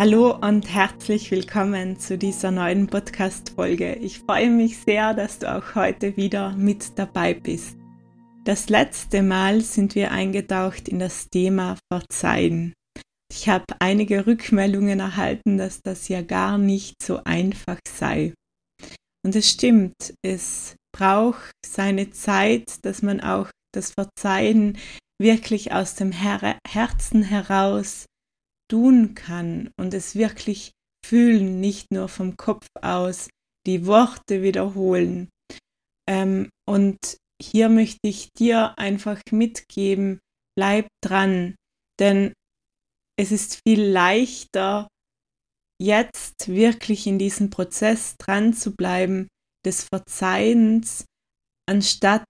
Hallo und herzlich willkommen zu dieser neuen Podcast-Folge. Ich freue mich sehr, dass du auch heute wieder mit dabei bist. Das letzte Mal sind wir eingetaucht in das Thema Verzeihen. Ich habe einige Rückmeldungen erhalten, dass das ja gar nicht so einfach sei. Und es stimmt, es braucht seine Zeit, dass man auch das Verzeihen wirklich aus dem Her Herzen heraus tun kann und es wirklich fühlen, nicht nur vom Kopf aus, die Worte wiederholen. Ähm, und hier möchte ich dir einfach mitgeben, bleib dran, denn es ist viel leichter, jetzt wirklich in diesem Prozess dran zu bleiben, des Verzeihens, anstatt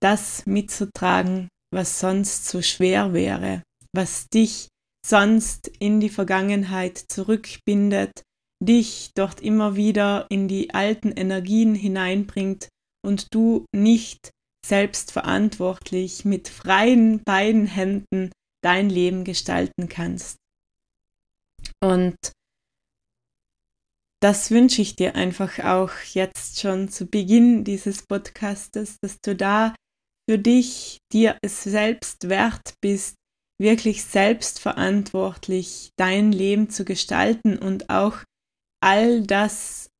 das mitzutragen, was sonst so schwer wäre, was dich sonst in die Vergangenheit zurückbindet, dich dort immer wieder in die alten Energien hineinbringt und du nicht selbstverantwortlich mit freien beiden Händen dein Leben gestalten kannst. Und das wünsche ich dir einfach auch jetzt schon zu Beginn dieses Podcastes, dass du da für dich dir es selbst wert bist, wirklich selbstverantwortlich dein Leben zu gestalten und auch all das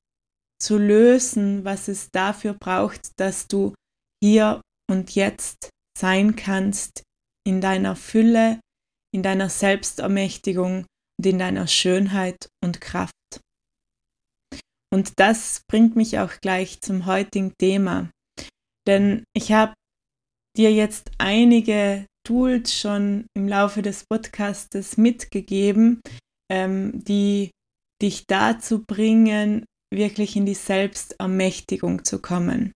zu lösen, was es dafür braucht, dass du hier und jetzt sein kannst in deiner Fülle, in deiner Selbstermächtigung und in deiner Schönheit und Kraft. Und das bringt mich auch gleich zum heutigen Thema. Denn ich habe dir jetzt einige Tools schon im Laufe des Podcastes mitgegeben, ähm, die dich dazu bringen, wirklich in die Selbstermächtigung zu kommen.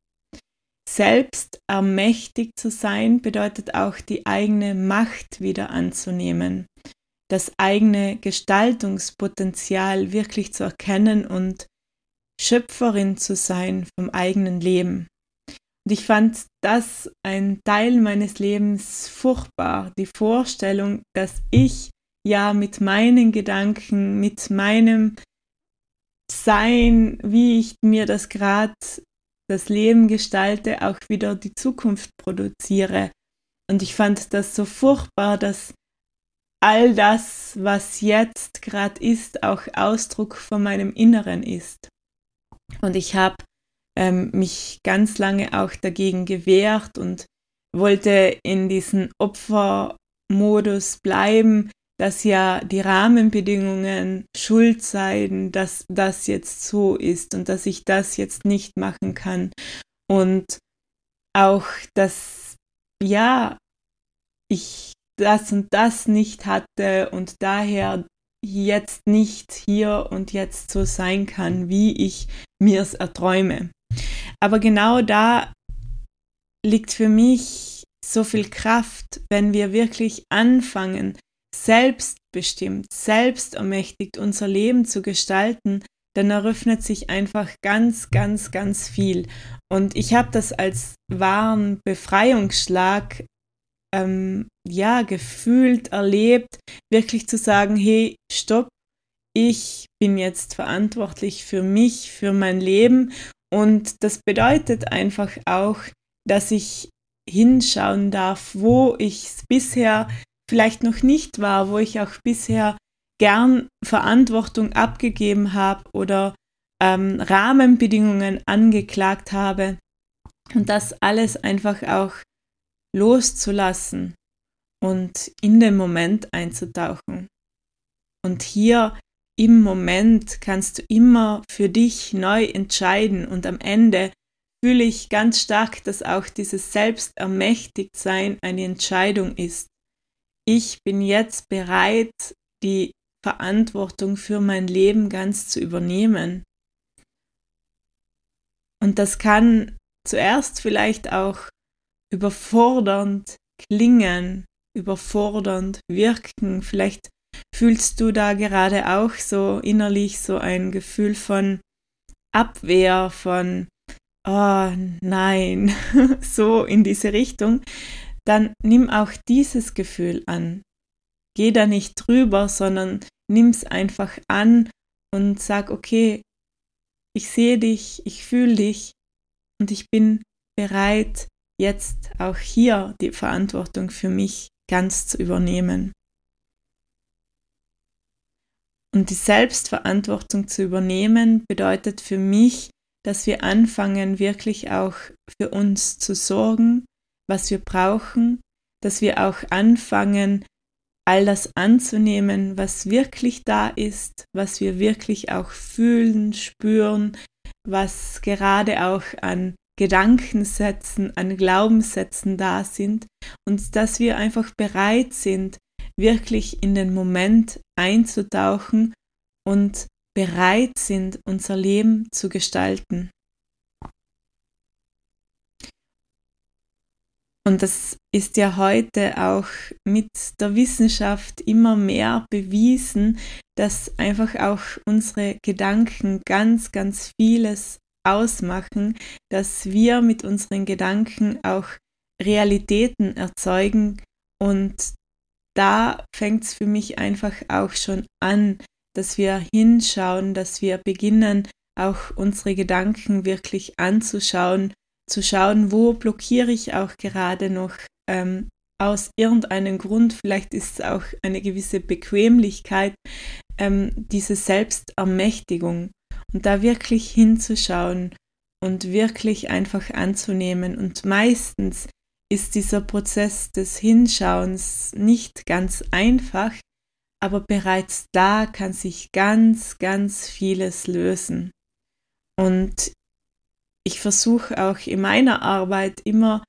Selbstermächtigt zu sein bedeutet auch die eigene Macht wieder anzunehmen, das eigene Gestaltungspotenzial wirklich zu erkennen und Schöpferin zu sein vom eigenen Leben. Und ich fand das ein Teil meines Lebens furchtbar, die Vorstellung, dass ich ja mit meinen Gedanken, mit meinem Sein, wie ich mir das gerade das Leben gestalte, auch wieder die Zukunft produziere. Und ich fand das so furchtbar, dass all das, was jetzt gerade ist, auch Ausdruck von meinem Inneren ist. Und ich habe ähm, mich ganz lange auch dagegen gewehrt und wollte in diesem Opfermodus bleiben, dass ja die Rahmenbedingungen schuld seien, dass das jetzt so ist und dass ich das jetzt nicht machen kann. Und auch, dass ja, ich das und das nicht hatte und daher jetzt nicht hier und jetzt so sein kann, wie ich mir es erträume. Aber genau da liegt für mich so viel Kraft, wenn wir wirklich anfangen, selbst selbstbestimmt, selbstermächtigt unser Leben zu gestalten, dann eröffnet sich einfach ganz, ganz, ganz viel. Und ich habe das als wahren Befreiungsschlag ähm, ja gefühlt, erlebt, wirklich zu sagen, hey, stopp, ich bin jetzt verantwortlich für mich, für mein Leben. Und das bedeutet einfach auch, dass ich hinschauen darf, wo ich bisher vielleicht noch nicht war, wo ich auch bisher gern Verantwortung abgegeben habe oder ähm, Rahmenbedingungen angeklagt habe und das alles einfach auch loszulassen und in den Moment einzutauchen. Und hier im Moment kannst du immer für dich neu entscheiden und am Ende fühle ich ganz stark, dass auch dieses Selbstermächtigtsein eine Entscheidung ist. Ich bin jetzt bereit, die Verantwortung für mein Leben ganz zu übernehmen. Und das kann zuerst vielleicht auch überfordernd klingen, überfordernd wirken. Vielleicht fühlst du da gerade auch so innerlich so ein Gefühl von Abwehr, von oh nein, so in diese Richtung, dann nimm auch dieses Gefühl an. Geh da nicht drüber, sondern nimm es einfach an und sag, okay, ich sehe dich, ich fühle dich und ich bin bereit, jetzt auch hier die Verantwortung für mich ganz zu übernehmen. Und die Selbstverantwortung zu übernehmen bedeutet für mich, dass wir anfangen, wirklich auch für uns zu sorgen, was wir brauchen, dass wir auch anfangen, all das anzunehmen, was wirklich da ist, was wir wirklich auch fühlen, spüren, was gerade auch an Gedankensätzen, an Glaubenssätzen da sind. Und dass wir einfach bereit sind, wirklich in den Moment einzutauchen und bereit sind, unser Leben zu gestalten. Und das ist ja heute auch mit der Wissenschaft immer mehr bewiesen, dass einfach auch unsere Gedanken ganz, ganz vieles ausmachen, dass wir mit unseren Gedanken auch Realitäten erzeugen und da fängt es für mich einfach auch schon an, dass wir hinschauen, dass wir beginnen, auch unsere Gedanken wirklich anzuschauen, zu schauen, wo blockiere ich auch gerade noch ähm, aus irgendeinem Grund, vielleicht ist es auch eine gewisse Bequemlichkeit, ähm, diese Selbstermächtigung und da wirklich hinzuschauen und wirklich einfach anzunehmen. Und meistens ist dieser Prozess des Hinschauens nicht ganz einfach, aber bereits da kann sich ganz, ganz vieles lösen. Und ich versuche auch in meiner Arbeit immer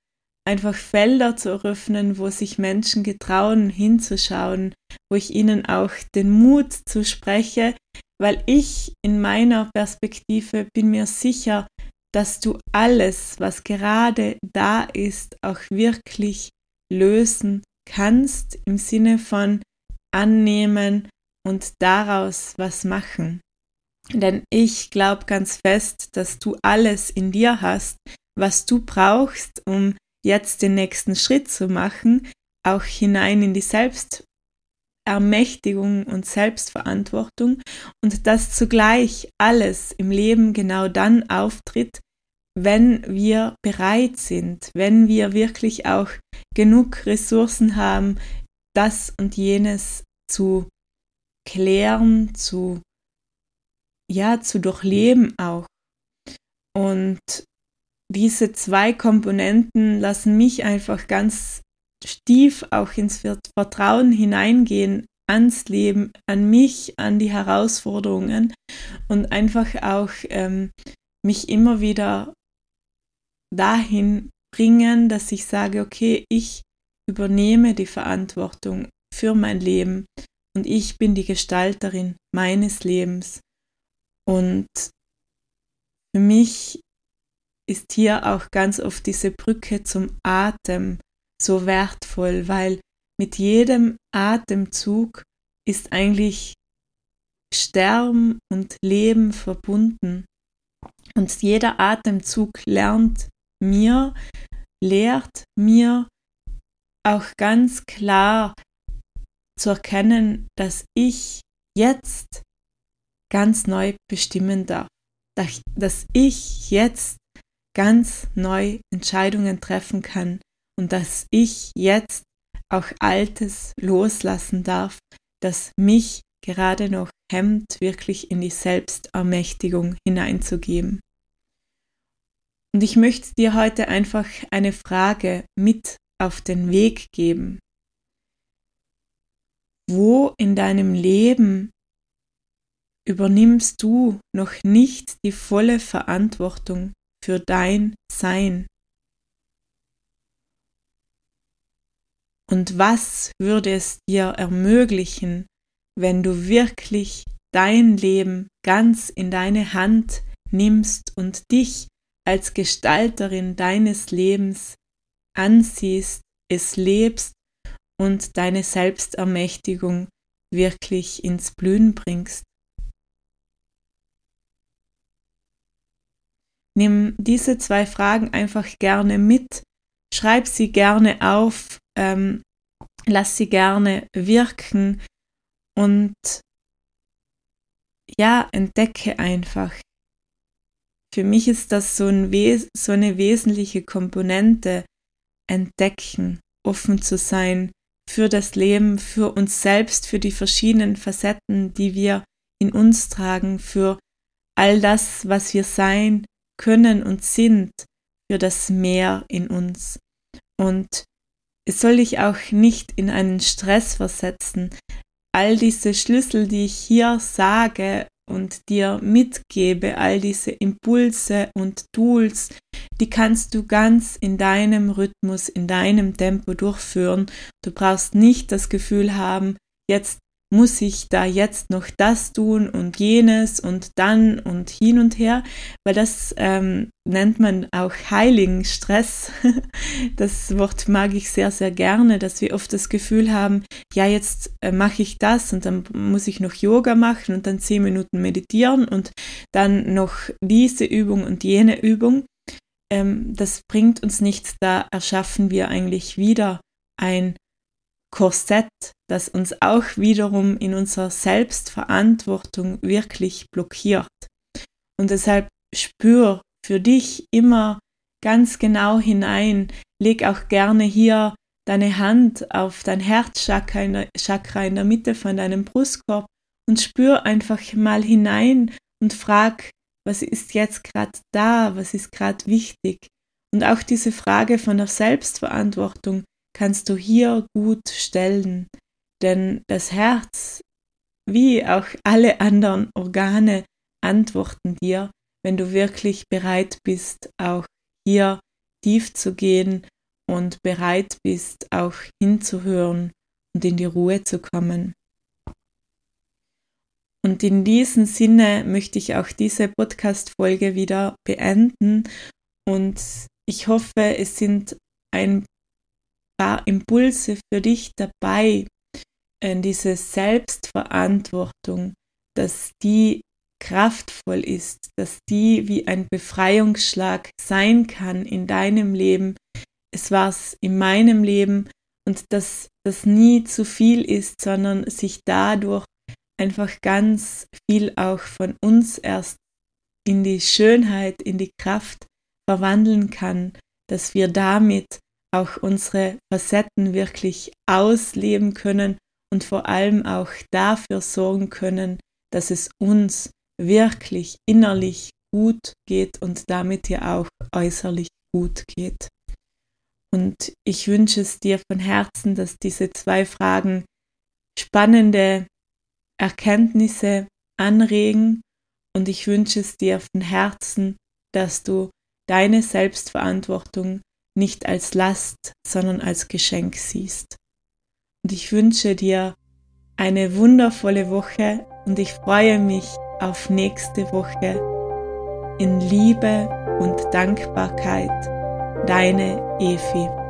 einfach Felder zu eröffnen, wo sich Menschen getrauen hinzuschauen, wo ich ihnen auch den Mut zuspreche, weil ich in meiner Perspektive bin mir sicher, dass du alles, was gerade da ist, auch wirklich lösen kannst im Sinne von annehmen und daraus was machen. Denn ich glaube ganz fest, dass du alles in dir hast, was du brauchst, um jetzt den nächsten Schritt zu machen, auch hinein in die Selbstermächtigung und Selbstverantwortung und dass zugleich alles im Leben genau dann auftritt, wenn wir bereit sind, wenn wir wirklich auch genug Ressourcen haben, das und jenes zu klären, zu ja, zu durchleben auch. Und diese zwei Komponenten lassen mich einfach ganz tief auch ins Vertrauen hineingehen ans Leben, an mich, an die Herausforderungen und einfach auch ähm, mich immer wieder dahin bringen, dass ich sage, okay, ich übernehme die Verantwortung für mein Leben und ich bin die Gestalterin meines Lebens. Und für mich ist hier auch ganz oft diese Brücke zum Atem so wertvoll, weil mit jedem Atemzug ist eigentlich Sterben und Leben verbunden. Und jeder Atemzug lernt mir, lehrt mir auch ganz klar zu erkennen, dass ich jetzt ganz neu bestimmen darf, dass ich jetzt ganz neu Entscheidungen treffen kann und dass ich jetzt auch Altes loslassen darf, das mich gerade noch hemmt, wirklich in die Selbstermächtigung hineinzugeben. Und ich möchte dir heute einfach eine Frage mit auf den Weg geben. Wo in deinem Leben übernimmst du noch nicht die volle Verantwortung für dein Sein? Und was würde es dir ermöglichen, wenn du wirklich dein Leben ganz in deine Hand nimmst und dich als Gestalterin deines Lebens ansiehst, es lebst und deine Selbstermächtigung wirklich ins Blühen bringst. Nimm diese zwei Fragen einfach gerne mit, schreib sie gerne auf, ähm, lass sie gerne wirken und ja, entdecke einfach. Für mich ist das so, ein so eine wesentliche Komponente, entdecken, offen zu sein für das Leben, für uns selbst, für die verschiedenen Facetten, die wir in uns tragen, für all das, was wir sein können und sind, für das Meer in uns. Und es soll dich auch nicht in einen Stress versetzen. All diese Schlüssel, die ich hier sage und dir mitgebe, all diese Impulse und Tools, die kannst du ganz in deinem Rhythmus, in deinem Tempo durchführen. Du brauchst nicht das Gefühl haben, jetzt muss ich da jetzt noch das tun und jenes und dann und hin und her, weil das ähm, nennt man auch heiligen Stress. Das Wort mag ich sehr, sehr gerne, dass wir oft das Gefühl haben, ja, jetzt äh, mache ich das und dann muss ich noch Yoga machen und dann zehn Minuten meditieren und dann noch diese Übung und jene Übung. Ähm, das bringt uns nichts, da erschaffen wir eigentlich wieder ein Korsett, das uns auch wiederum in unserer Selbstverantwortung wirklich blockiert. Und deshalb spür für dich immer ganz genau hinein, leg auch gerne hier deine Hand auf dein Herzchakra in der, Chakra in der Mitte von deinem Brustkorb und spür einfach mal hinein und frag, was ist jetzt gerade da, was ist gerade wichtig. Und auch diese Frage von der Selbstverantwortung, kannst du hier gut stellen, denn das Herz, wie auch alle anderen Organe, antworten dir, wenn du wirklich bereit bist, auch hier tief zu gehen und bereit bist, auch hinzuhören und in die Ruhe zu kommen. Und in diesem Sinne möchte ich auch diese Podcast-Folge wieder beenden und ich hoffe, es sind ein paar Impulse für dich dabei, in diese Selbstverantwortung, dass die kraftvoll ist, dass die wie ein Befreiungsschlag sein kann in deinem Leben. Es war es in meinem Leben und dass das nie zu viel ist, sondern sich dadurch einfach ganz viel auch von uns erst in die Schönheit, in die Kraft verwandeln kann, dass wir damit auch unsere Facetten wirklich ausleben können und vor allem auch dafür sorgen können, dass es uns wirklich innerlich gut geht und damit ja auch äußerlich gut geht. Und ich wünsche es dir von Herzen, dass diese zwei Fragen spannende Erkenntnisse anregen und ich wünsche es dir von Herzen, dass du deine Selbstverantwortung nicht als Last, sondern als Geschenk siehst. Und ich wünsche dir eine wundervolle Woche und ich freue mich auf nächste Woche in Liebe und Dankbarkeit. Deine Efi.